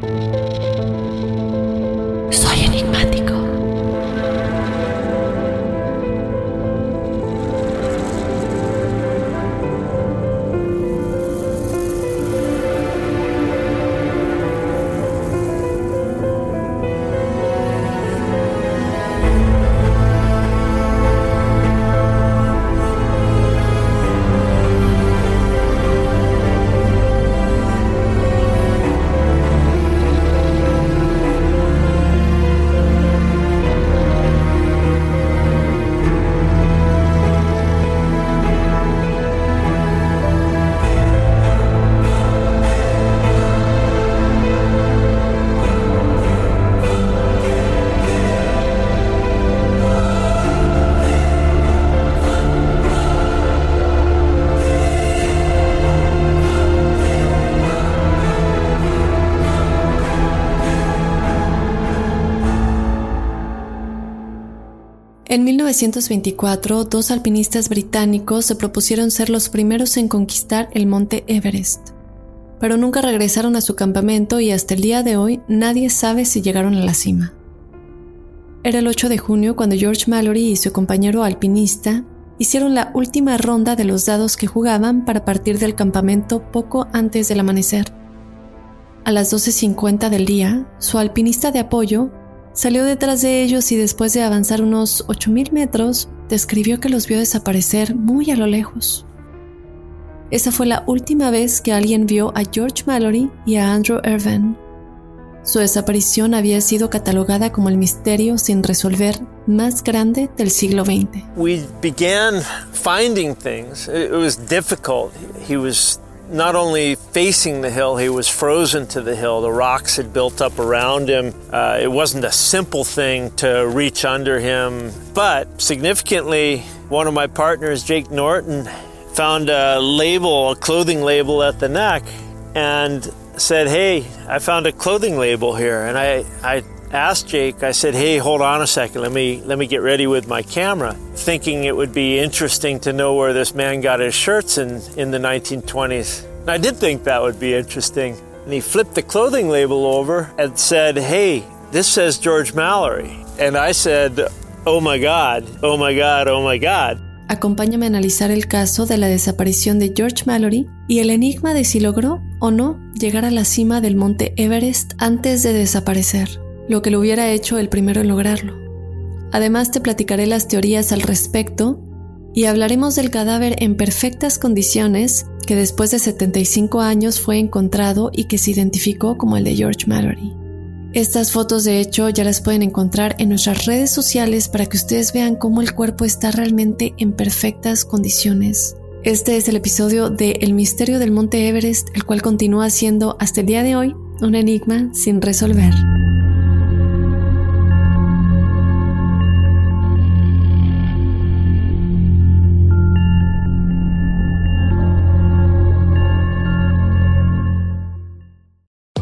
Soy 1924, dos alpinistas británicos se propusieron ser los primeros en conquistar el monte Everest, pero nunca regresaron a su campamento y hasta el día de hoy nadie sabe si llegaron a la cima. Era el 8 de junio cuando George Mallory y su compañero alpinista hicieron la última ronda de los dados que jugaban para partir del campamento poco antes del amanecer. A las 12.50 del día, su alpinista de apoyo Salió detrás de ellos y después de avanzar unos 8.000 metros, describió que los vio desaparecer muy a lo lejos. Esa fue la última vez que alguien vio a George Mallory y a Andrew Irvine. Su desaparición había sido catalogada como el misterio sin resolver más grande del siglo XX. We began finding things. It was difficult. He was not only facing the hill, he was frozen to the hill. The rocks had built up around him. Uh, it wasn't a simple thing to reach under him. But significantly, one of my partners, Jake Norton, found a label, a clothing label at the neck, and said, Hey, I found a clothing label here. And I, I asked Jake, I said, Hey, hold on a second, let me let me get ready with my camera, thinking it would be interesting to know where this man got his shirts in, in the 1920s. And I did think that would be interesting. And he flipped the clothing label over and said, Hey, this says George Mallory. And I said, Oh my God, oh my God, oh my God. Acompáñame a analizar el caso de la desaparición de George Mallory y el enigma de si logró o no llegar a la cima del monte Everest antes de desaparecer, lo que lo hubiera hecho el primero en lograrlo. Además te platicaré las teorías al respecto Y hablaremos del cadáver en perfectas condiciones que después de 75 años fue encontrado y que se identificó como el de George Mallory. Estas fotos de hecho ya las pueden encontrar en nuestras redes sociales para que ustedes vean cómo el cuerpo está realmente en perfectas condiciones. Este es el episodio de El misterio del Monte Everest, el cual continúa siendo hasta el día de hoy un enigma sin resolver.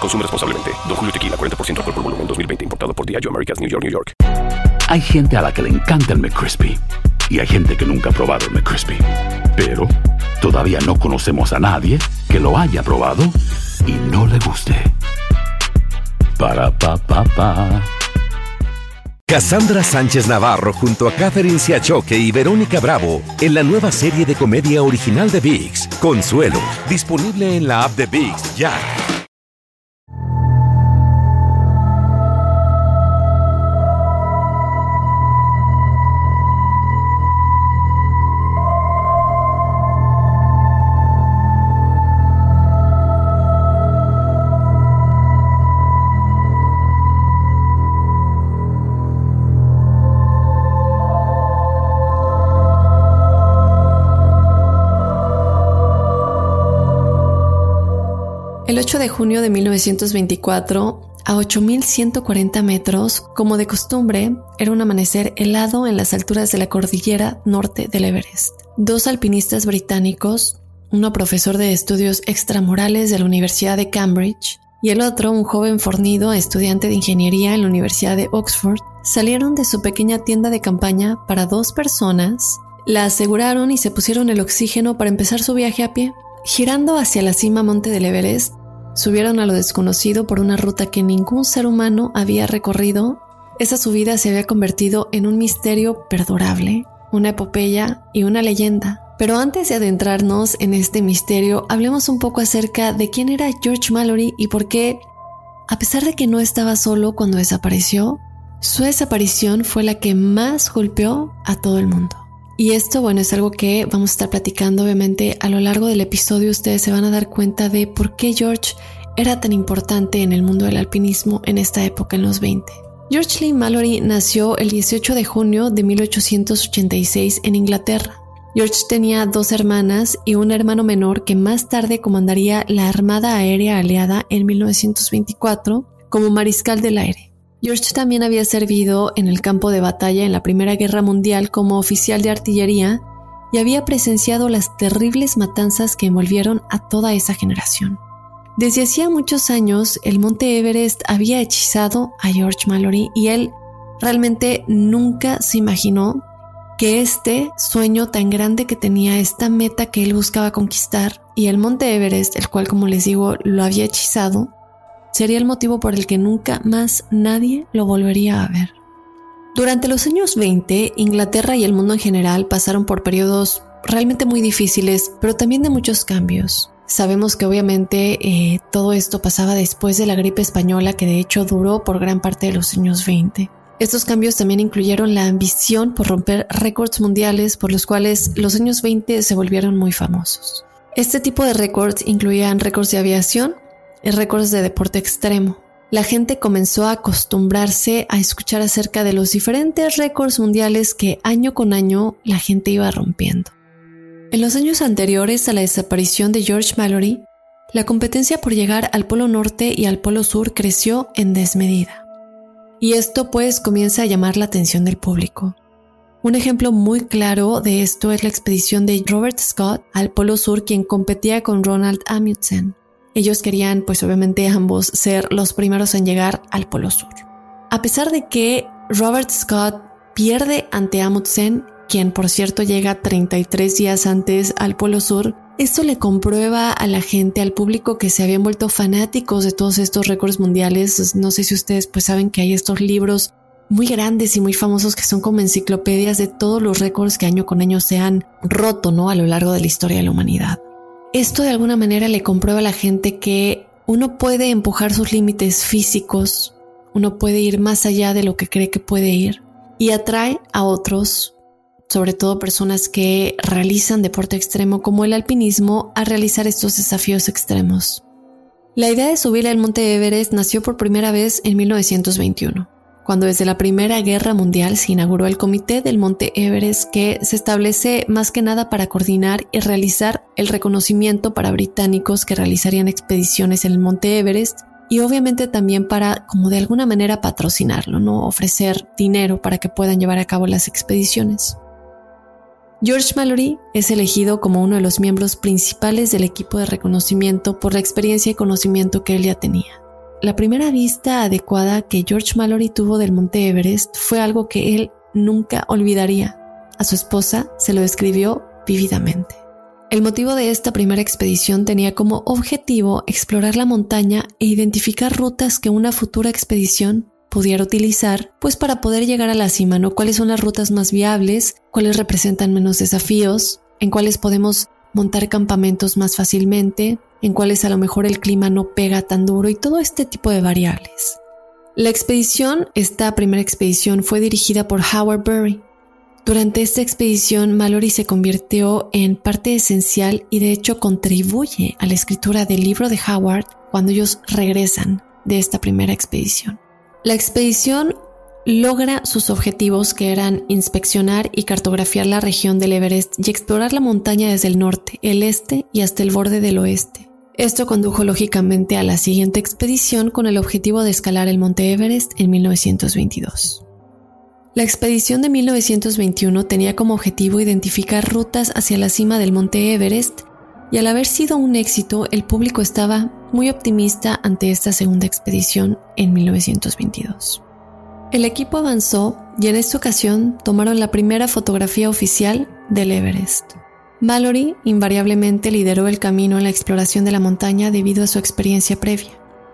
Consume responsablemente. Don Julio Tequila, 40% alcohol por volumen, 2020. Importado por Diageo Americas, New York, New York. Hay gente a la que le encanta el McCrispy. Y hay gente que nunca ha probado el McCrispy. Pero todavía no conocemos a nadie que lo haya probado y no le guste. Para, pa, pa, pa. Cassandra Sánchez Navarro junto a Catherine Siachoque y Verónica Bravo en la nueva serie de comedia original de VIX, Consuelo, disponible en la app de VIX ya. De 1924, a 8.140 metros, como de costumbre, era un amanecer helado en las alturas de la cordillera norte del Everest. Dos alpinistas británicos, uno profesor de estudios extramorales de la Universidad de Cambridge y el otro un joven fornido estudiante de ingeniería en la Universidad de Oxford, salieron de su pequeña tienda de campaña para dos personas, la aseguraron y se pusieron el oxígeno para empezar su viaje a pie. Girando hacia la cima monte del Everest, Subieron a lo desconocido por una ruta que ningún ser humano había recorrido. Esa subida se había convertido en un misterio perdurable, una epopeya y una leyenda. Pero antes de adentrarnos en este misterio, hablemos un poco acerca de quién era George Mallory y por qué, a pesar de que no estaba solo cuando desapareció, su desaparición fue la que más golpeó a todo el mundo. Y esto, bueno, es algo que vamos a estar platicando, obviamente, a lo largo del episodio ustedes se van a dar cuenta de por qué George era tan importante en el mundo del alpinismo en esta época, en los 20. George Lee Mallory nació el 18 de junio de 1886 en Inglaterra. George tenía dos hermanas y un hermano menor que más tarde comandaría la Armada Aérea Aliada en 1924 como mariscal del aire. George también había servido en el campo de batalla en la Primera Guerra Mundial como oficial de artillería y había presenciado las terribles matanzas que envolvieron a toda esa generación. Desde hacía muchos años, el monte Everest había hechizado a George Mallory y él realmente nunca se imaginó que este sueño tan grande que tenía, esta meta que él buscaba conquistar, y el monte Everest, el cual como les digo lo había hechizado, sería el motivo por el que nunca más nadie lo volvería a ver. Durante los años 20, Inglaterra y el mundo en general pasaron por periodos realmente muy difíciles, pero también de muchos cambios. Sabemos que obviamente eh, todo esto pasaba después de la gripe española que de hecho duró por gran parte de los años 20. Estos cambios también incluyeron la ambición por romper récords mundiales por los cuales los años 20 se volvieron muy famosos. Este tipo de récords incluían récords de aviación, récords de deporte extremo. La gente comenzó a acostumbrarse a escuchar acerca de los diferentes récords mundiales que año con año la gente iba rompiendo. En los años anteriores a la desaparición de George Mallory, la competencia por llegar al Polo Norte y al Polo Sur creció en desmedida. Y esto pues comienza a llamar la atención del público. Un ejemplo muy claro de esto es la expedición de Robert Scott al Polo Sur, quien competía con Ronald Amundsen. Ellos querían, pues obviamente ambos, ser los primeros en llegar al Polo Sur. A pesar de que Robert Scott pierde ante Amundsen, quien por cierto llega 33 días antes al Polo Sur, esto le comprueba a la gente, al público que se habían vuelto fanáticos de todos estos récords mundiales. No sé si ustedes pues saben que hay estos libros muy grandes y muy famosos que son como enciclopedias de todos los récords que año con año se han roto, ¿no? A lo largo de la historia de la humanidad. Esto de alguna manera le comprueba a la gente que uno puede empujar sus límites físicos, uno puede ir más allá de lo que cree que puede ir y atrae a otros, sobre todo personas que realizan deporte extremo como el alpinismo, a realizar estos desafíos extremos. La idea de subir al monte Everest nació por primera vez en 1921 cuando desde la Primera Guerra Mundial se inauguró el Comité del Monte Everest que se establece más que nada para coordinar y realizar el reconocimiento para británicos que realizarían expediciones en el Monte Everest y obviamente también para como de alguna manera patrocinarlo, no ofrecer dinero para que puedan llevar a cabo las expediciones. George Mallory es elegido como uno de los miembros principales del equipo de reconocimiento por la experiencia y conocimiento que él ya tenía. La primera vista adecuada que George Mallory tuvo del Monte Everest fue algo que él nunca olvidaría. A su esposa se lo describió vívidamente. El motivo de esta primera expedición tenía como objetivo explorar la montaña e identificar rutas que una futura expedición pudiera utilizar, pues para poder llegar a la cima, ¿no? ¿Cuáles son las rutas más viables? ¿Cuáles representan menos desafíos? ¿En cuáles podemos montar campamentos más fácilmente? en cuales a lo mejor el clima no pega tan duro y todo este tipo de variables. La expedición, esta primera expedición, fue dirigida por Howard Berry. Durante esta expedición, Mallory se convirtió en parte esencial y de hecho contribuye a la escritura del libro de Howard cuando ellos regresan de esta primera expedición. La expedición logra sus objetivos que eran inspeccionar y cartografiar la región del Everest y explorar la montaña desde el norte, el este y hasta el borde del oeste. Esto condujo lógicamente a la siguiente expedición con el objetivo de escalar el monte Everest en 1922. La expedición de 1921 tenía como objetivo identificar rutas hacia la cima del monte Everest y al haber sido un éxito el público estaba muy optimista ante esta segunda expedición en 1922. El equipo avanzó y en esta ocasión tomaron la primera fotografía oficial del Everest. Mallory invariablemente lideró el camino en la exploración de la montaña debido a su experiencia previa.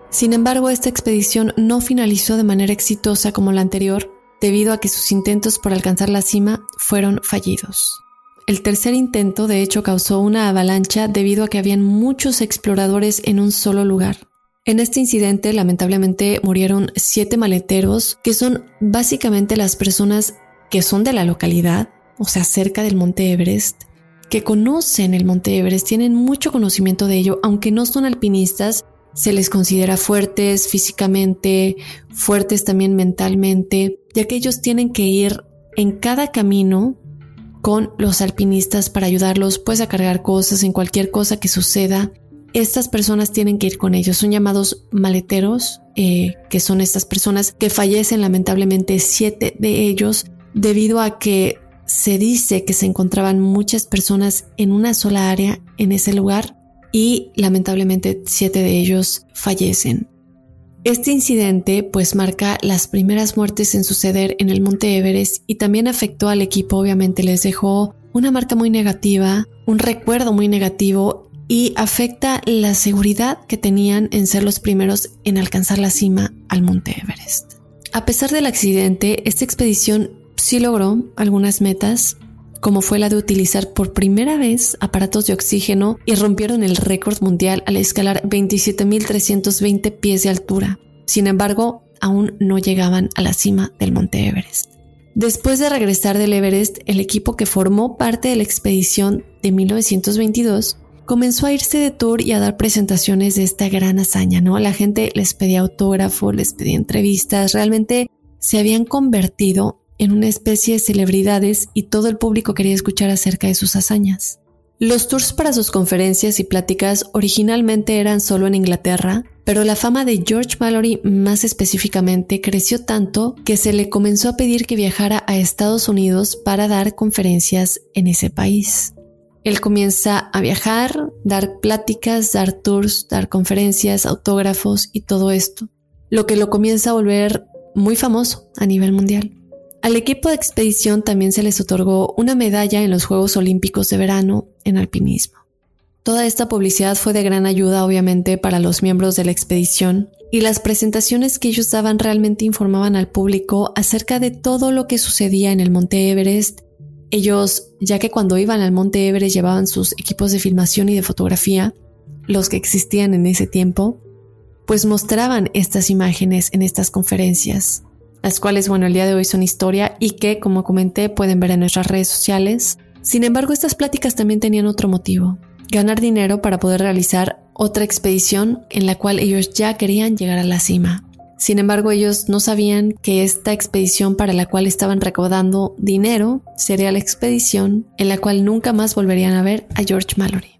Sin embargo, esta expedición no finalizó de manera exitosa como la anterior, debido a que sus intentos por alcanzar la cima fueron fallidos. El tercer intento, de hecho, causó una avalancha debido a que habían muchos exploradores en un solo lugar. En este incidente, lamentablemente, murieron siete maleteros, que son básicamente las personas que son de la localidad, o sea, cerca del monte Everest, que conocen el Monte Everest, tienen mucho conocimiento de ello, aunque no son alpinistas, se les considera fuertes físicamente, fuertes también mentalmente, ya que ellos tienen que ir en cada camino con los alpinistas para ayudarlos pues a cargar cosas en cualquier cosa que suceda. Estas personas tienen que ir con ellos, son llamados maleteros, eh, que son estas personas que fallecen lamentablemente siete de ellos debido a que se dice que se encontraban muchas personas en una sola área en ese lugar y lamentablemente siete de ellos fallecen. Este incidente pues marca las primeras muertes en suceder en el Monte Everest y también afectó al equipo, obviamente les dejó una marca muy negativa, un recuerdo muy negativo y afecta la seguridad que tenían en ser los primeros en alcanzar la cima al Monte Everest. A pesar del accidente, esta expedición sí logró algunas metas, como fue la de utilizar por primera vez aparatos de oxígeno y rompieron el récord mundial al escalar 27.320 pies de altura. Sin embargo, aún no llegaban a la cima del Monte Everest. Después de regresar del Everest, el equipo que formó parte de la expedición de 1922 comenzó a irse de tour y a dar presentaciones de esta gran hazaña, ¿no? La gente les pedía autógrafos, les pedía entrevistas, realmente se habían convertido en una especie de celebridades y todo el público quería escuchar acerca de sus hazañas. Los tours para sus conferencias y pláticas originalmente eran solo en Inglaterra, pero la fama de George Mallory más específicamente creció tanto que se le comenzó a pedir que viajara a Estados Unidos para dar conferencias en ese país. Él comienza a viajar, dar pláticas, dar tours, dar conferencias, autógrafos y todo esto, lo que lo comienza a volver muy famoso a nivel mundial. Al equipo de expedición también se les otorgó una medalla en los Juegos Olímpicos de Verano en alpinismo. Toda esta publicidad fue de gran ayuda obviamente para los miembros de la expedición y las presentaciones que ellos daban realmente informaban al público acerca de todo lo que sucedía en el Monte Everest ellos, ya que cuando iban al Monte Everest llevaban sus equipos de filmación y de fotografía, los que existían en ese tiempo, pues mostraban estas imágenes en estas conferencias, las cuales, bueno, el día de hoy son historia y que, como comenté, pueden ver en nuestras redes sociales. Sin embargo, estas pláticas también tenían otro motivo, ganar dinero para poder realizar otra expedición en la cual ellos ya querían llegar a la cima. Sin embargo, ellos no sabían que esta expedición para la cual estaban recaudando dinero sería la expedición en la cual nunca más volverían a ver a George Mallory.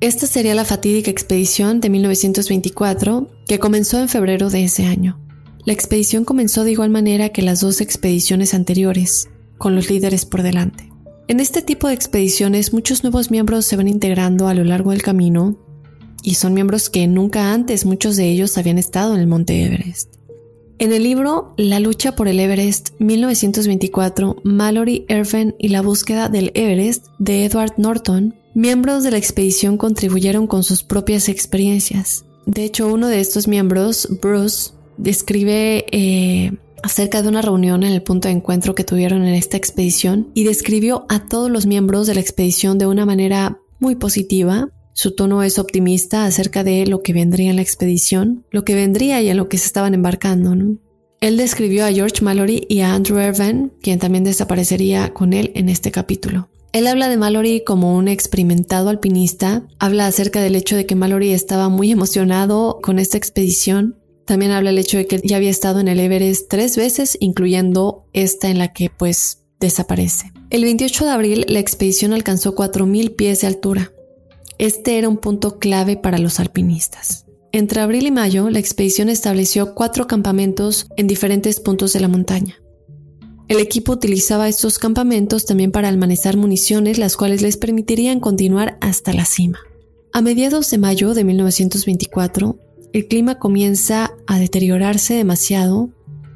Esta sería la fatídica expedición de 1924 que comenzó en febrero de ese año. La expedición comenzó de igual manera que las dos expediciones anteriores, con los líderes por delante. En este tipo de expediciones muchos nuevos miembros se van integrando a lo largo del camino y son miembros que nunca antes muchos de ellos habían estado en el Monte Everest. En el libro La lucha por el Everest 1924, Mallory Irvine y la búsqueda del Everest de Edward Norton, miembros de la expedición contribuyeron con sus propias experiencias. De hecho, uno de estos miembros, Bruce, describe eh, acerca de una reunión en el punto de encuentro que tuvieron en esta expedición y describió a todos los miembros de la expedición de una manera muy positiva, su tono es optimista acerca de lo que vendría en la expedición, lo que vendría y en lo que se estaban embarcando. Él describió a George Mallory y a Andrew Irvine, quien también desaparecería con él en este capítulo. Él habla de Mallory como un experimentado alpinista, habla acerca del hecho de que Mallory estaba muy emocionado con esta expedición, también habla del hecho de que ya había estado en el Everest tres veces, incluyendo esta en la que pues desaparece. El 28 de abril la expedición alcanzó 4.000 pies de altura, este era un punto clave para los alpinistas. Entre abril y mayo, la expedición estableció cuatro campamentos en diferentes puntos de la montaña. El equipo utilizaba estos campamentos también para almacenar municiones, las cuales les permitirían continuar hasta la cima. A mediados de mayo de 1924, el clima comienza a deteriorarse demasiado,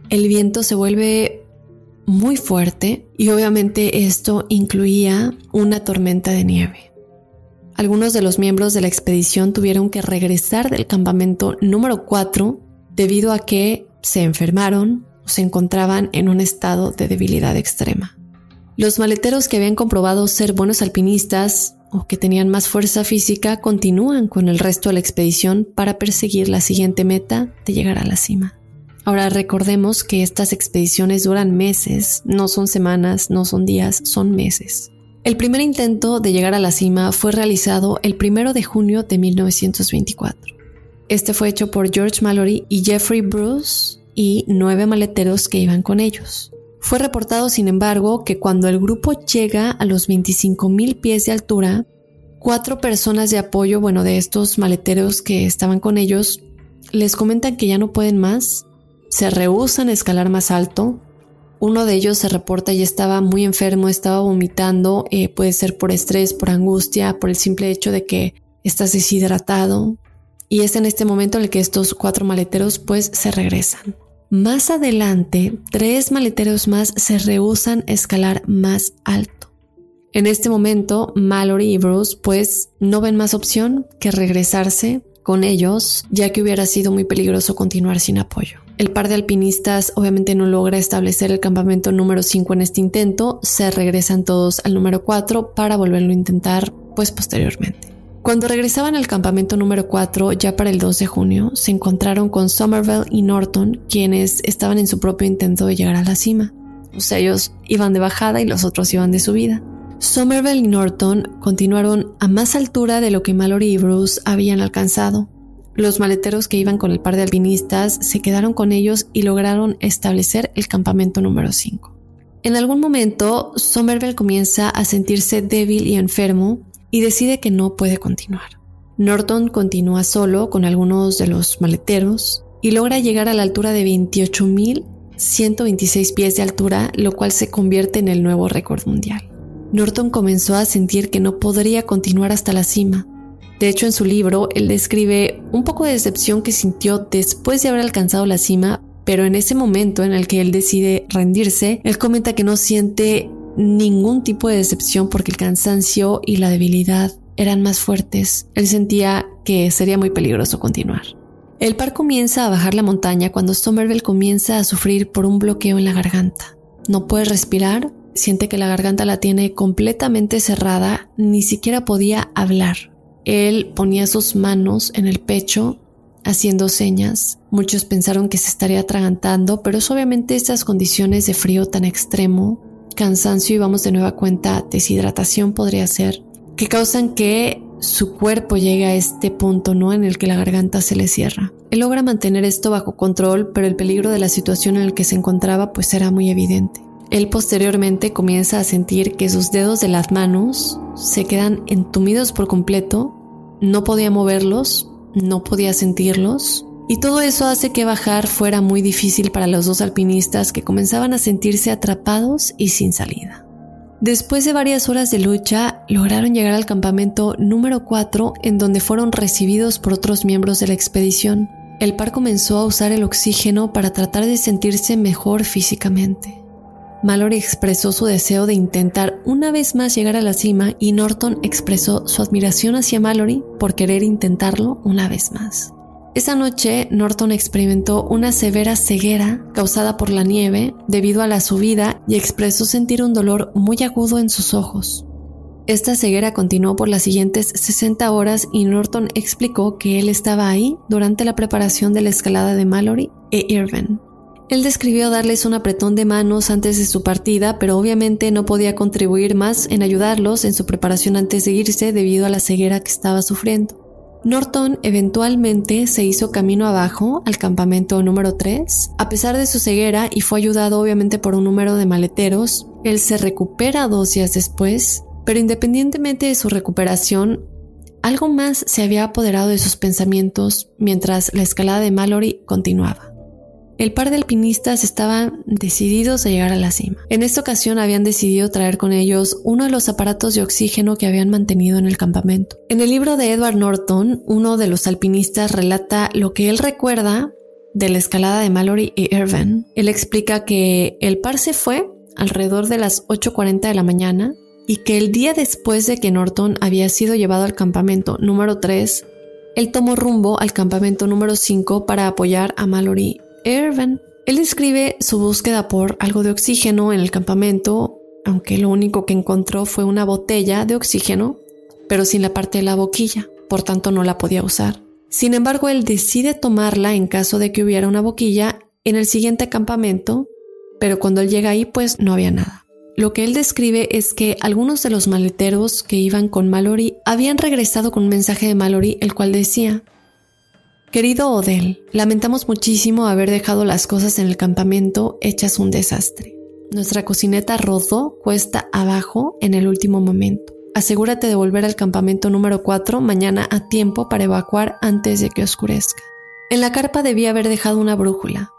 el viento se vuelve muy fuerte y obviamente esto incluía una tormenta de nieve. Algunos de los miembros de la expedición tuvieron que regresar del campamento número 4 debido a que se enfermaron o se encontraban en un estado de debilidad extrema. Los maleteros que habían comprobado ser buenos alpinistas o que tenían más fuerza física continúan con el resto de la expedición para perseguir la siguiente meta de llegar a la cima. Ahora recordemos que estas expediciones duran meses, no son semanas, no son días, son meses. El primer intento de llegar a la cima fue realizado el 1 de junio de 1924. Este fue hecho por George Mallory y Jeffrey Bruce y nueve maleteros que iban con ellos. Fue reportado, sin embargo, que cuando el grupo llega a los 25.000 pies de altura, cuatro personas de apoyo, bueno, de estos maleteros que estaban con ellos, les comentan que ya no pueden más, se rehusan a escalar más alto uno de ellos se reporta y estaba muy enfermo, estaba vomitando, eh, puede ser por estrés, por angustia, por el simple hecho de que estás deshidratado. Y es en este momento en el que estos cuatro maleteros pues se regresan. Más adelante, tres maleteros más se rehusan a escalar más alto. En este momento, Mallory y Bruce pues no ven más opción que regresarse con ellos, ya que hubiera sido muy peligroso continuar sin apoyo. El par de alpinistas obviamente no logra establecer el campamento número 5 en este intento, se regresan todos al número 4 para volverlo a intentar pues posteriormente. Cuando regresaban al campamento número 4, ya para el 2 de junio, se encontraron con Somerville y Norton, quienes estaban en su propio intento de llegar a la cima. O sea, ellos iban de bajada y los otros iban de subida. Somerville y Norton continuaron a más altura de lo que Mallory y Bruce habían alcanzado, los maleteros que iban con el par de alpinistas se quedaron con ellos y lograron establecer el campamento número 5. En algún momento, Somerville comienza a sentirse débil y enfermo y decide que no puede continuar. Norton continúa solo con algunos de los maleteros y logra llegar a la altura de 28.126 pies de altura, lo cual se convierte en el nuevo récord mundial. Norton comenzó a sentir que no podría continuar hasta la cima. De hecho, en su libro, él describe un poco de decepción que sintió después de haber alcanzado la cima, pero en ese momento en el que él decide rendirse, él comenta que no siente ningún tipo de decepción porque el cansancio y la debilidad eran más fuertes. Él sentía que sería muy peligroso continuar. El par comienza a bajar la montaña cuando Somerville comienza a sufrir por un bloqueo en la garganta. No puede respirar, siente que la garganta la tiene completamente cerrada, ni siquiera podía hablar. Él ponía sus manos en el pecho haciendo señas. Muchos pensaron que se estaría atragantando, pero es obviamente estas condiciones de frío tan extremo, cansancio y vamos de nueva cuenta, deshidratación podría ser, que causan que su cuerpo llegue a este punto, ¿no? En el que la garganta se le cierra. Él logra mantener esto bajo control, pero el peligro de la situación en el que se encontraba pues era muy evidente. Él posteriormente comienza a sentir que sus dedos de las manos se quedan entumidos por completo, no podía moverlos, no podía sentirlos, y todo eso hace que bajar fuera muy difícil para los dos alpinistas que comenzaban a sentirse atrapados y sin salida. Después de varias horas de lucha, lograron llegar al campamento número 4 en donde fueron recibidos por otros miembros de la expedición. El par comenzó a usar el oxígeno para tratar de sentirse mejor físicamente. Mallory expresó su deseo de intentar una vez más llegar a la cima y Norton expresó su admiración hacia Mallory por querer intentarlo una vez más. Esa noche, Norton experimentó una severa ceguera causada por la nieve debido a la subida y expresó sentir un dolor muy agudo en sus ojos. Esta ceguera continuó por las siguientes 60 horas y Norton explicó que él estaba ahí durante la preparación de la escalada de Mallory e Irvine. Él describió darles un apretón de manos antes de su partida, pero obviamente no podía contribuir más en ayudarlos en su preparación antes de irse debido a la ceguera que estaba sufriendo. Norton eventualmente se hizo camino abajo al campamento número 3. A pesar de su ceguera y fue ayudado obviamente por un número de maleteros, él se recupera dos días después, pero independientemente de su recuperación, algo más se había apoderado de sus pensamientos mientras la escalada de Mallory continuaba. El par de alpinistas estaban decididos a llegar a la cima. En esta ocasión habían decidido traer con ellos uno de los aparatos de oxígeno que habían mantenido en el campamento. En el libro de Edward Norton, uno de los alpinistas relata lo que él recuerda de la escalada de Mallory y Irvine. Él explica que el par se fue alrededor de las 8.40 de la mañana y que el día después de que Norton había sido llevado al campamento número 3, él tomó rumbo al campamento número 5 para apoyar a Mallory Irvin. Él describe su búsqueda por algo de oxígeno en el campamento, aunque lo único que encontró fue una botella de oxígeno, pero sin la parte de la boquilla, por tanto no la podía usar. Sin embargo, él decide tomarla en caso de que hubiera una boquilla en el siguiente campamento, pero cuando él llega ahí pues no había nada. Lo que él describe es que algunos de los maleteros que iban con Mallory habían regresado con un mensaje de Mallory el cual decía, Querido Odell, lamentamos muchísimo haber dejado las cosas en el campamento hechas un desastre. Nuestra cocineta rodó cuesta abajo en el último momento. Asegúrate de volver al campamento número 4 mañana a tiempo para evacuar antes de que oscurezca. En la carpa debía haber dejado una brújula.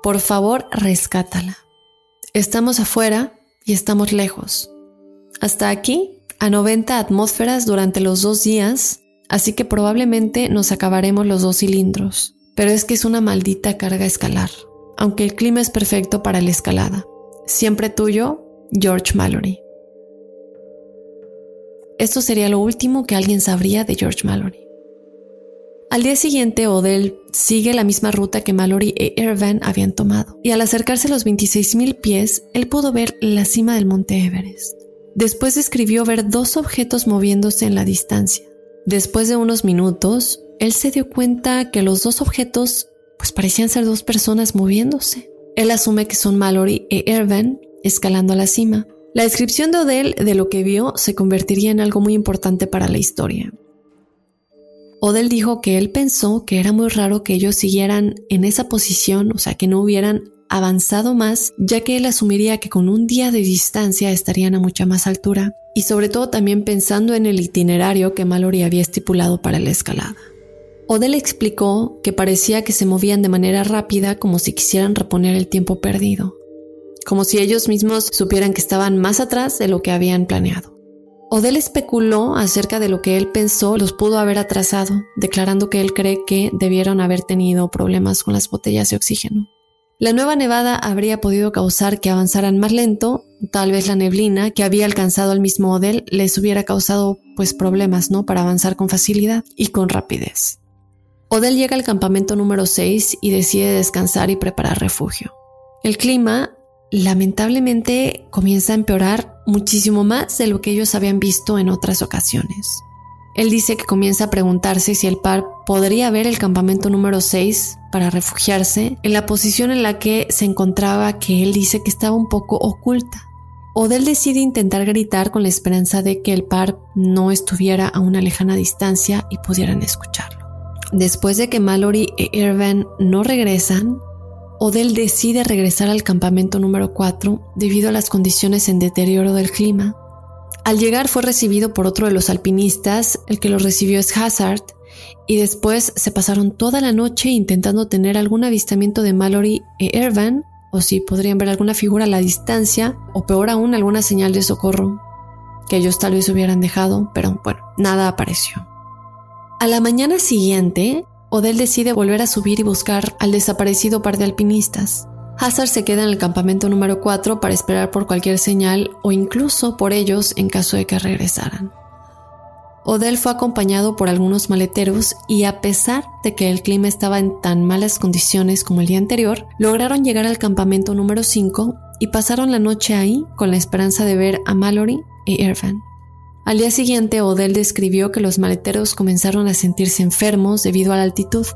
Por favor, rescátala. Estamos afuera y estamos lejos. Hasta aquí, a 90 atmósferas durante los dos días, así que probablemente nos acabaremos los dos cilindros. Pero es que es una maldita carga escalar, aunque el clima es perfecto para la escalada. Siempre tuyo, George Mallory. Esto sería lo último que alguien sabría de George Mallory. Al día siguiente, Odell sigue la misma ruta que Mallory e Irvine habían tomado, y al acercarse a los 26.000 pies, él pudo ver la cima del monte Everest. Después escribió ver dos objetos moviéndose en la distancia, Después de unos minutos, él se dio cuenta que los dos objetos pues parecían ser dos personas moviéndose. Él asume que son Mallory e Irvine escalando a la cima. La descripción de Odell de lo que vio se convertiría en algo muy importante para la historia. Odell dijo que él pensó que era muy raro que ellos siguieran en esa posición, o sea, que no hubieran avanzado más, ya que él asumiría que con un día de distancia estarían a mucha más altura, y sobre todo también pensando en el itinerario que Mallory había estipulado para la escalada. Odell explicó que parecía que se movían de manera rápida como si quisieran reponer el tiempo perdido, como si ellos mismos supieran que estaban más atrás de lo que habían planeado. Odell especuló acerca de lo que él pensó los pudo haber atrasado, declarando que él cree que debieron haber tenido problemas con las botellas de oxígeno. La nueva nevada habría podido causar que avanzaran más lento, tal vez la neblina que había alcanzado al mismo Odell les hubiera causado pues problemas, ¿no? Para avanzar con facilidad y con rapidez. Odell llega al campamento número 6 y decide descansar y preparar refugio. El clima lamentablemente comienza a empeorar muchísimo más de lo que ellos habían visto en otras ocasiones. Él dice que comienza a preguntarse si el par podría ver el campamento número 6 para refugiarse en la posición en la que se encontraba que él dice que estaba un poco oculta. Odell decide intentar gritar con la esperanza de que el par no estuviera a una lejana distancia y pudieran escucharlo. Después de que Mallory e Irvin no regresan, Odell decide regresar al campamento número 4 debido a las condiciones en deterioro del clima. Al llegar fue recibido por otro de los alpinistas, el que lo recibió es Hazard, y después se pasaron toda la noche intentando tener algún avistamiento de Mallory e Irvine, o si podrían ver alguna figura a la distancia, o peor aún alguna señal de socorro, que ellos tal vez hubieran dejado, pero bueno, nada apareció. A la mañana siguiente, Odell decide volver a subir y buscar al desaparecido par de alpinistas. Hazard se queda en el campamento número 4 para esperar por cualquier señal o incluso por ellos en caso de que regresaran. Odell fue acompañado por algunos maleteros y a pesar de que el clima estaba en tan malas condiciones como el día anterior, lograron llegar al campamento número 5 y pasaron la noche ahí con la esperanza de ver a Mallory y Irvine. Al día siguiente, Odell describió que los maleteros comenzaron a sentirse enfermos debido a la altitud.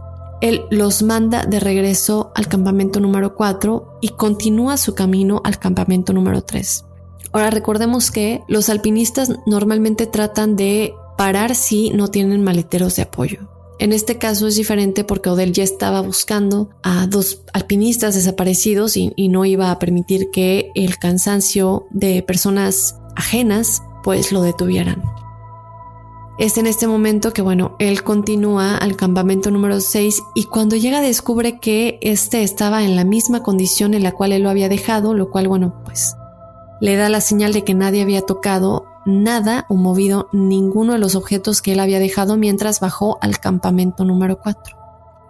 Él los manda de regreso al campamento número 4 y continúa su camino al campamento número 3. Ahora recordemos que los alpinistas normalmente tratan de parar si no tienen maleteros de apoyo. En este caso es diferente porque Odell ya estaba buscando a dos alpinistas desaparecidos y, y no iba a permitir que el cansancio de personas ajenas pues lo detuvieran. Es en este momento que, bueno, él continúa al campamento número 6 y cuando llega descubre que este estaba en la misma condición en la cual él lo había dejado, lo cual, bueno, pues le da la señal de que nadie había tocado nada o movido ninguno de los objetos que él había dejado mientras bajó al campamento número 4.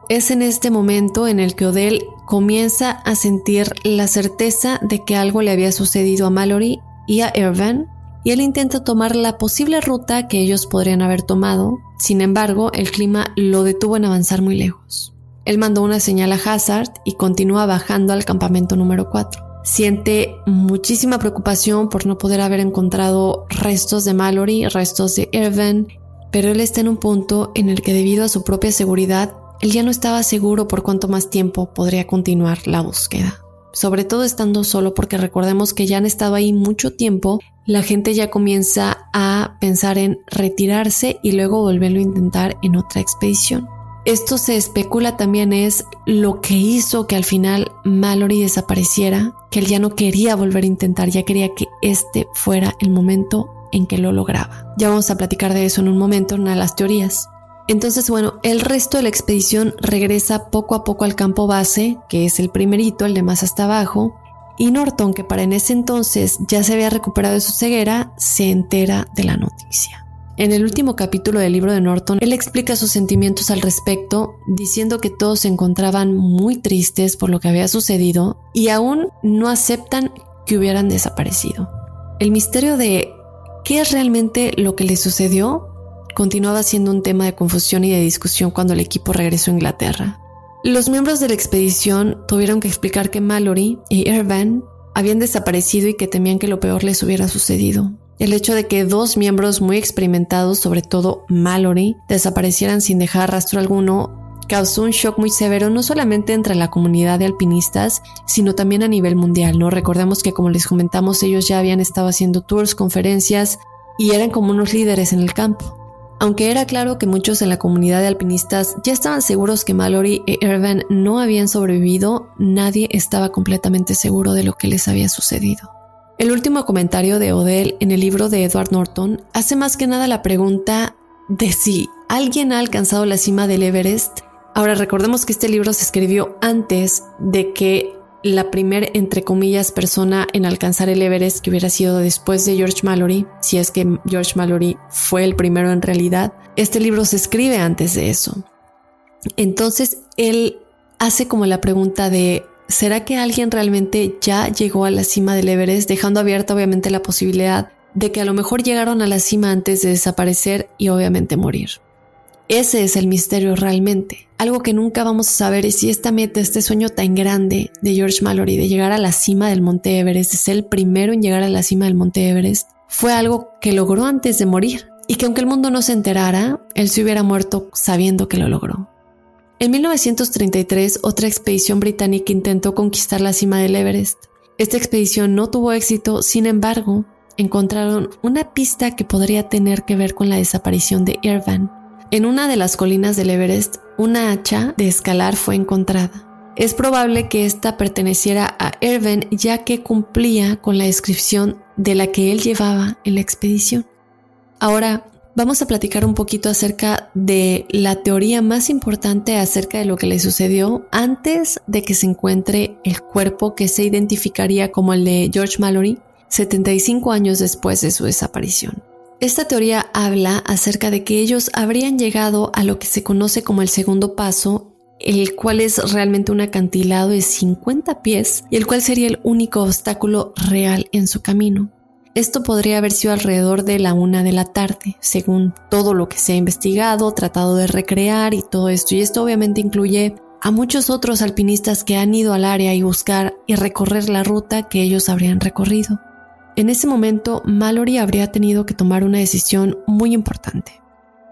Es en este momento en el que Odell comienza a sentir la certeza de que algo le había sucedido a Mallory y a Irvin y él intenta tomar la posible ruta que ellos podrían haber tomado, sin embargo el clima lo detuvo en avanzar muy lejos. Él mandó una señal a Hazard y continúa bajando al campamento número 4. Siente muchísima preocupación por no poder haber encontrado restos de Mallory, restos de Irvin, pero él está en un punto en el que debido a su propia seguridad, él ya no estaba seguro por cuánto más tiempo podría continuar la búsqueda sobre todo estando solo, porque recordemos que ya han estado ahí mucho tiempo, la gente ya comienza a pensar en retirarse y luego volverlo a intentar en otra expedición. Esto se especula también es lo que hizo que al final Mallory desapareciera, que él ya no quería volver a intentar, ya quería que este fuera el momento en que lo lograba. Ya vamos a platicar de eso en un momento, en una de las teorías. Entonces, bueno, el resto de la expedición regresa poco a poco al campo base, que es el primerito, el de más hasta abajo, y Norton, que para en ese entonces ya se había recuperado de su ceguera, se entera de la noticia. En el último capítulo del libro de Norton, él explica sus sentimientos al respecto, diciendo que todos se encontraban muy tristes por lo que había sucedido y aún no aceptan que hubieran desaparecido. El misterio de qué es realmente lo que le sucedió continuaba siendo un tema de confusión y de discusión cuando el equipo regresó a Inglaterra. Los miembros de la expedición tuvieron que explicar que Mallory y Irvine habían desaparecido y que temían que lo peor les hubiera sucedido. El hecho de que dos miembros muy experimentados, sobre todo Mallory, desaparecieran sin dejar rastro alguno causó un shock muy severo no solamente entre la comunidad de alpinistas, sino también a nivel mundial, ¿no? Recordemos que como les comentamos, ellos ya habían estado haciendo tours, conferencias y eran como unos líderes en el campo. Aunque era claro que muchos en la comunidad de alpinistas ya estaban seguros que Mallory e Irvine no habían sobrevivido, nadie estaba completamente seguro de lo que les había sucedido. El último comentario de Odell en el libro de Edward Norton hace más que nada la pregunta de si alguien ha alcanzado la cima del Everest. Ahora recordemos que este libro se escribió antes de que la primer, entre comillas, persona en alcanzar el Everest, que hubiera sido después de George Mallory, si es que George Mallory fue el primero en realidad, este libro se escribe antes de eso. Entonces, él hace como la pregunta de, ¿será que alguien realmente ya llegó a la cima del Everest, dejando abierta obviamente la posibilidad de que a lo mejor llegaron a la cima antes de desaparecer y obviamente morir? Ese es el misterio realmente. Algo que nunca vamos a saber es si esta meta, este sueño tan grande de George Mallory de llegar a la cima del Monte Everest, de ser el primero en llegar a la cima del Monte Everest, fue algo que logró antes de morir y que aunque el mundo no se enterara, él se hubiera muerto sabiendo que lo logró. En 1933, otra expedición británica intentó conquistar la cima del Everest. Esta expedición no tuvo éxito, sin embargo, encontraron una pista que podría tener que ver con la desaparición de Irvine en una de las colinas del Everest, una hacha de escalar fue encontrada. Es probable que esta perteneciera a Irvine ya que cumplía con la descripción de la que él llevaba en la expedición. Ahora vamos a platicar un poquito acerca de la teoría más importante acerca de lo que le sucedió antes de que se encuentre el cuerpo que se identificaría como el de George Mallory 75 años después de su desaparición. Esta teoría habla acerca de que ellos habrían llegado a lo que se conoce como el segundo paso, el cual es realmente un acantilado de 50 pies y el cual sería el único obstáculo real en su camino. Esto podría haber sido alrededor de la una de la tarde, según todo lo que se ha investigado, tratado de recrear y todo esto. Y esto obviamente incluye a muchos otros alpinistas que han ido al área y buscar y recorrer la ruta que ellos habrían recorrido. En ese momento, Mallory habría tenido que tomar una decisión muy importante,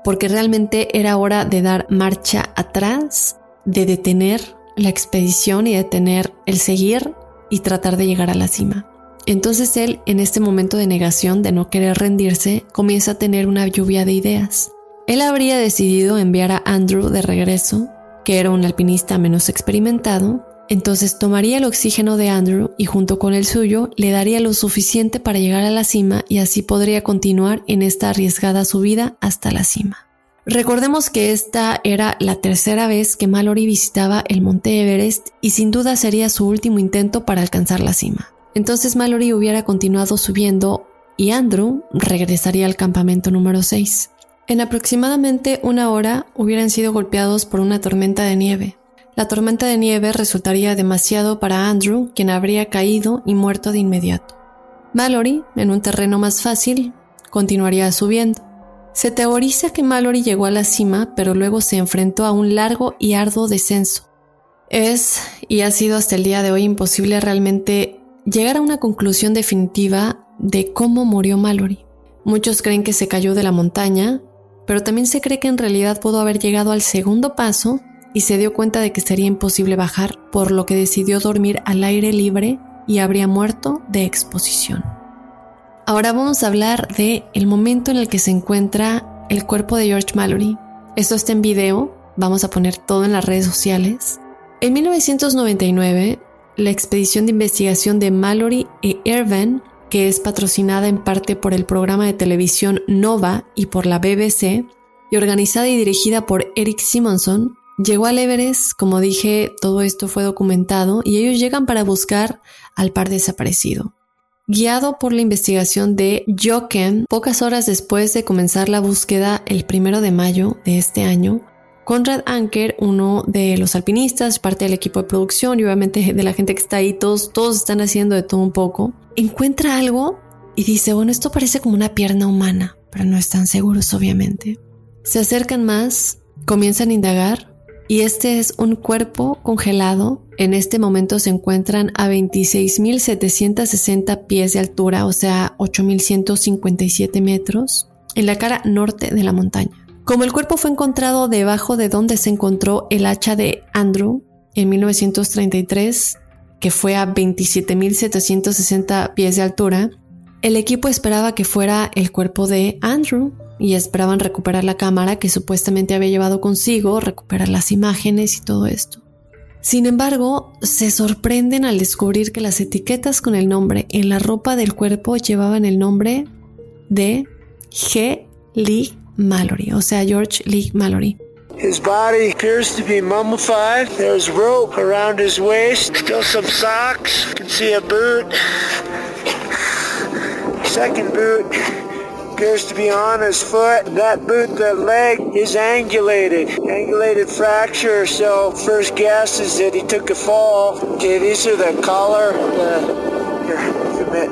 porque realmente era hora de dar marcha atrás, de detener la expedición y detener el seguir y tratar de llegar a la cima. Entonces él, en este momento de negación, de no querer rendirse, comienza a tener una lluvia de ideas. Él habría decidido enviar a Andrew de regreso, que era un alpinista menos experimentado, entonces tomaría el oxígeno de Andrew y junto con el suyo le daría lo suficiente para llegar a la cima y así podría continuar en esta arriesgada subida hasta la cima. Recordemos que esta era la tercera vez que Mallory visitaba el monte Everest y sin duda sería su último intento para alcanzar la cima. Entonces Mallory hubiera continuado subiendo y Andrew regresaría al campamento número 6. En aproximadamente una hora hubieran sido golpeados por una tormenta de nieve. La tormenta de nieve resultaría demasiado para Andrew, quien habría caído y muerto de inmediato. Mallory, en un terreno más fácil, continuaría subiendo. Se teoriza que Mallory llegó a la cima, pero luego se enfrentó a un largo y arduo descenso. Es, y ha sido hasta el día de hoy, imposible realmente llegar a una conclusión definitiva de cómo murió Mallory. Muchos creen que se cayó de la montaña, pero también se cree que en realidad pudo haber llegado al segundo paso y se dio cuenta de que sería imposible bajar, por lo que decidió dormir al aire libre y habría muerto de exposición. Ahora vamos a hablar de el momento en el que se encuentra el cuerpo de George Mallory. Esto está en video, vamos a poner todo en las redes sociales. En 1999, la expedición de investigación de Mallory e Irvine, que es patrocinada en parte por el programa de televisión Nova y por la BBC, y organizada y dirigida por Eric Simonson, Llegó al Everest, como dije, todo esto fue documentado y ellos llegan para buscar al par desaparecido. Guiado por la investigación de Jochen, pocas horas después de comenzar la búsqueda el primero de mayo de este año, Conrad Anker, uno de los alpinistas, parte del equipo de producción y obviamente de la gente que está ahí, todos, todos están haciendo de todo un poco, encuentra algo y dice, bueno, esto parece como una pierna humana, pero no están seguros obviamente. Se acercan más, comienzan a indagar y este es un cuerpo congelado. En este momento se encuentran a 26.760 pies de altura, o sea, 8.157 metros, en la cara norte de la montaña. Como el cuerpo fue encontrado debajo de donde se encontró el hacha de Andrew en 1933, que fue a 27.760 pies de altura, el equipo esperaba que fuera el cuerpo de Andrew, y esperaban recuperar la cámara que supuestamente había llevado consigo, recuperar las imágenes y todo esto. Sin embargo, se sorprenden al descubrir que las etiquetas con el nombre en la ropa del cuerpo llevaban el nombre de G. Lee Mallory, o sea, George Lee Mallory. His body appears to be mummified. There's rope around his waist. Still some socks. Boot. Second boot appears to be on his foot. That boot, that leg is angulated. Angulated fracture. So first guess is that he took a fall. Okay, these are the collar. The, here, commit.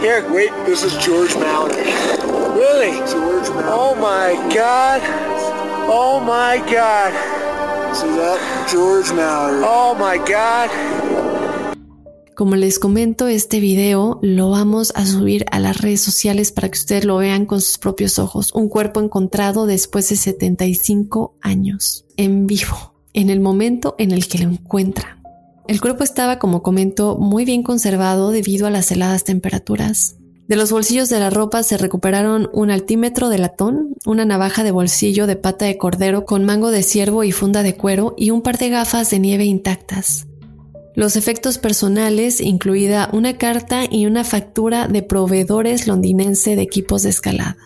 Here, wait. This is George Mallory. Really? George Mallory. Oh my God. Oh my God. See that? George Mallory. Oh my God. Como les comento, este video lo vamos a subir a las redes sociales para que ustedes lo vean con sus propios ojos. Un cuerpo encontrado después de 75 años, en vivo, en el momento en el que lo encuentran. El cuerpo estaba, como comento, muy bien conservado debido a las heladas temperaturas. De los bolsillos de la ropa se recuperaron un altímetro de latón, una navaja de bolsillo de pata de cordero con mango de ciervo y funda de cuero y un par de gafas de nieve intactas. Los efectos personales, incluida una carta y una factura de proveedores londinense de equipos de escalada.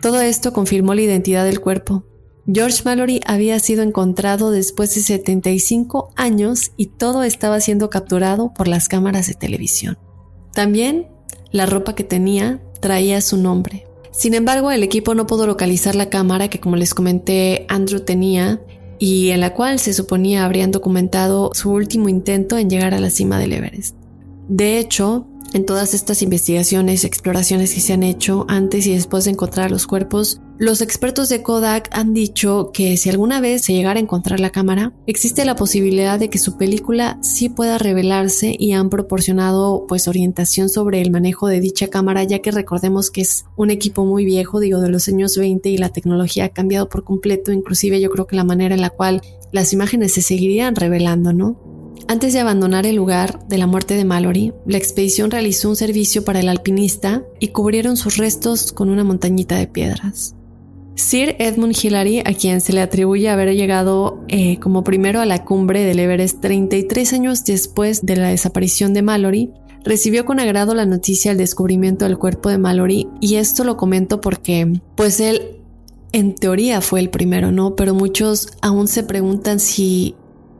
Todo esto confirmó la identidad del cuerpo. George Mallory había sido encontrado después de 75 años y todo estaba siendo capturado por las cámaras de televisión. También la ropa que tenía traía su nombre. Sin embargo, el equipo no pudo localizar la cámara que, como les comenté, Andrew tenía y en la cual se suponía habrían documentado su último intento en llegar a la cima del Everest. De hecho, en todas estas investigaciones, exploraciones que se han hecho antes y después de encontrar los cuerpos, los expertos de Kodak han dicho que si alguna vez se llegara a encontrar la cámara, existe la posibilidad de que su película sí pueda revelarse y han proporcionado pues orientación sobre el manejo de dicha cámara, ya que recordemos que es un equipo muy viejo, digo de los años 20 y la tecnología ha cambiado por completo, inclusive yo creo que la manera en la cual las imágenes se seguirían revelando, ¿no? Antes de abandonar el lugar de la muerte de Mallory, la expedición realizó un servicio para el alpinista y cubrieron sus restos con una montañita de piedras. Sir Edmund Hillary, a quien se le atribuye haber llegado eh, como primero a la cumbre del Everest 33 años después de la desaparición de Mallory, recibió con agrado la noticia del descubrimiento del cuerpo de Mallory y esto lo comento porque pues él en teoría fue el primero, ¿no? Pero muchos aún se preguntan si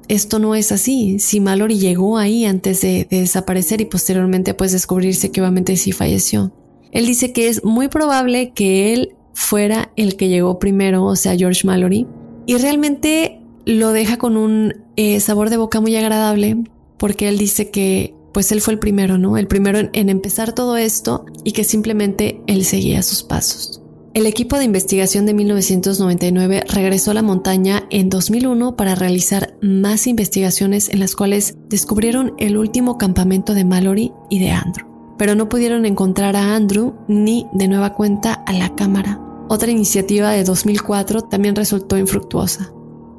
esto no es así. Si Mallory llegó ahí antes de, desaparecer y posteriormente pues descubrirse que obviamente sí falleció. Él dice que es muy probable que él fuera el que llegó primero, o sea, George Mallory. Y realmente lo deja con un eh, sabor de boca muy agradable porque él dice que pues él fue el primero, ¿no? El primero en empezar todo esto y que simplemente él seguía sus pasos. El equipo de investigación de 1999 regresó a la montaña en 2001 para realizar más investigaciones en las cuales descubrieron el último campamento de Mallory y de Andrew, pero no pudieron encontrar a Andrew ni de nueva cuenta a la cámara. Otra iniciativa de 2004 también resultó infructuosa.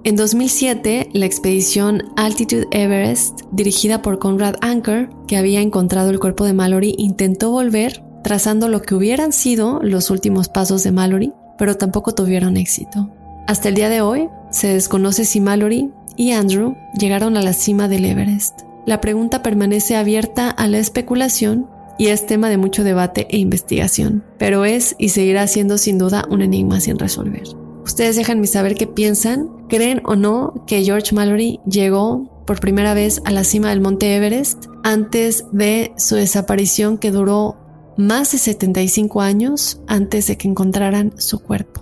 En 2007, la expedición Altitude Everest, dirigida por Conrad Anker, que había encontrado el cuerpo de Mallory, intentó volver trazando lo que hubieran sido los últimos pasos de Mallory, pero tampoco tuvieron éxito. Hasta el día de hoy, se desconoce si Mallory y Andrew llegaron a la cima del Everest. La pregunta permanece abierta a la especulación y es tema de mucho debate e investigación, pero es y seguirá siendo sin duda un enigma sin resolver. Ustedes déjenme saber qué piensan, creen o no que George Mallory llegó por primera vez a la cima del monte Everest antes de su desaparición que duró más de 75 años antes de que encontraran su cuerpo.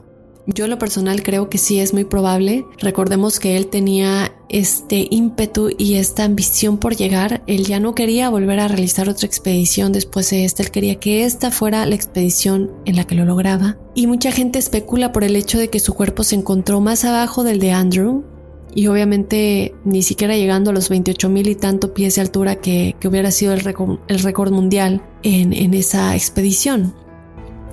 Yo lo personal creo que sí es muy probable. Recordemos que él tenía este ímpetu y esta ambición por llegar. Él ya no quería volver a realizar otra expedición después de esta. Él quería que esta fuera la expedición en la que lo lograba. Y mucha gente especula por el hecho de que su cuerpo se encontró más abajo del de Andrew, y obviamente ni siquiera llegando a los 28 mil y tanto pies de altura que, hubiera sido el récord, mundial en, en esa expedición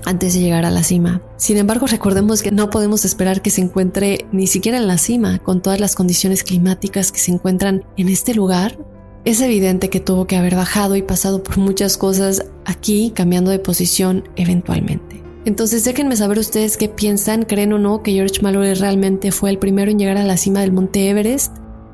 antes de llegar a la cima. Sin embargo, recordemos que no podemos esperar que se encuentre ni siquiera en la cima con todas las condiciones climáticas que se encuentran en este lugar. Es evidente que tuvo que haber bajado y pasado por muchas cosas aquí, cambiando de posición eventualmente. Entonces déjenme saber ustedes qué piensan, creen o no que George Mallory realmente fue el primero en llegar a la cima del Monte Everest.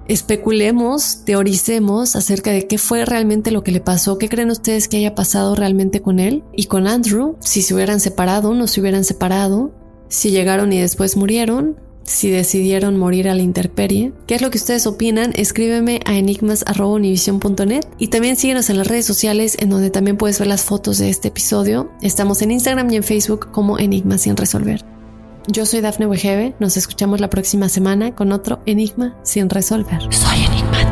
Especulemos, teoricemos acerca de qué fue realmente lo que le pasó, qué creen ustedes que haya pasado realmente con él y con Andrew, si se hubieran separado, no se hubieran separado, si llegaron y después murieron, si decidieron morir a la intemperie. ¿Qué es lo que ustedes opinan? Escríbeme a enigmas.univision.net y también síguenos en las redes sociales en donde también puedes ver las fotos de este episodio. Estamos en Instagram y en Facebook como Enigmas sin resolver. Yo soy Dafne Wegebe, nos escuchamos la próxima semana con otro Enigma sin resolver. Soy enigmático.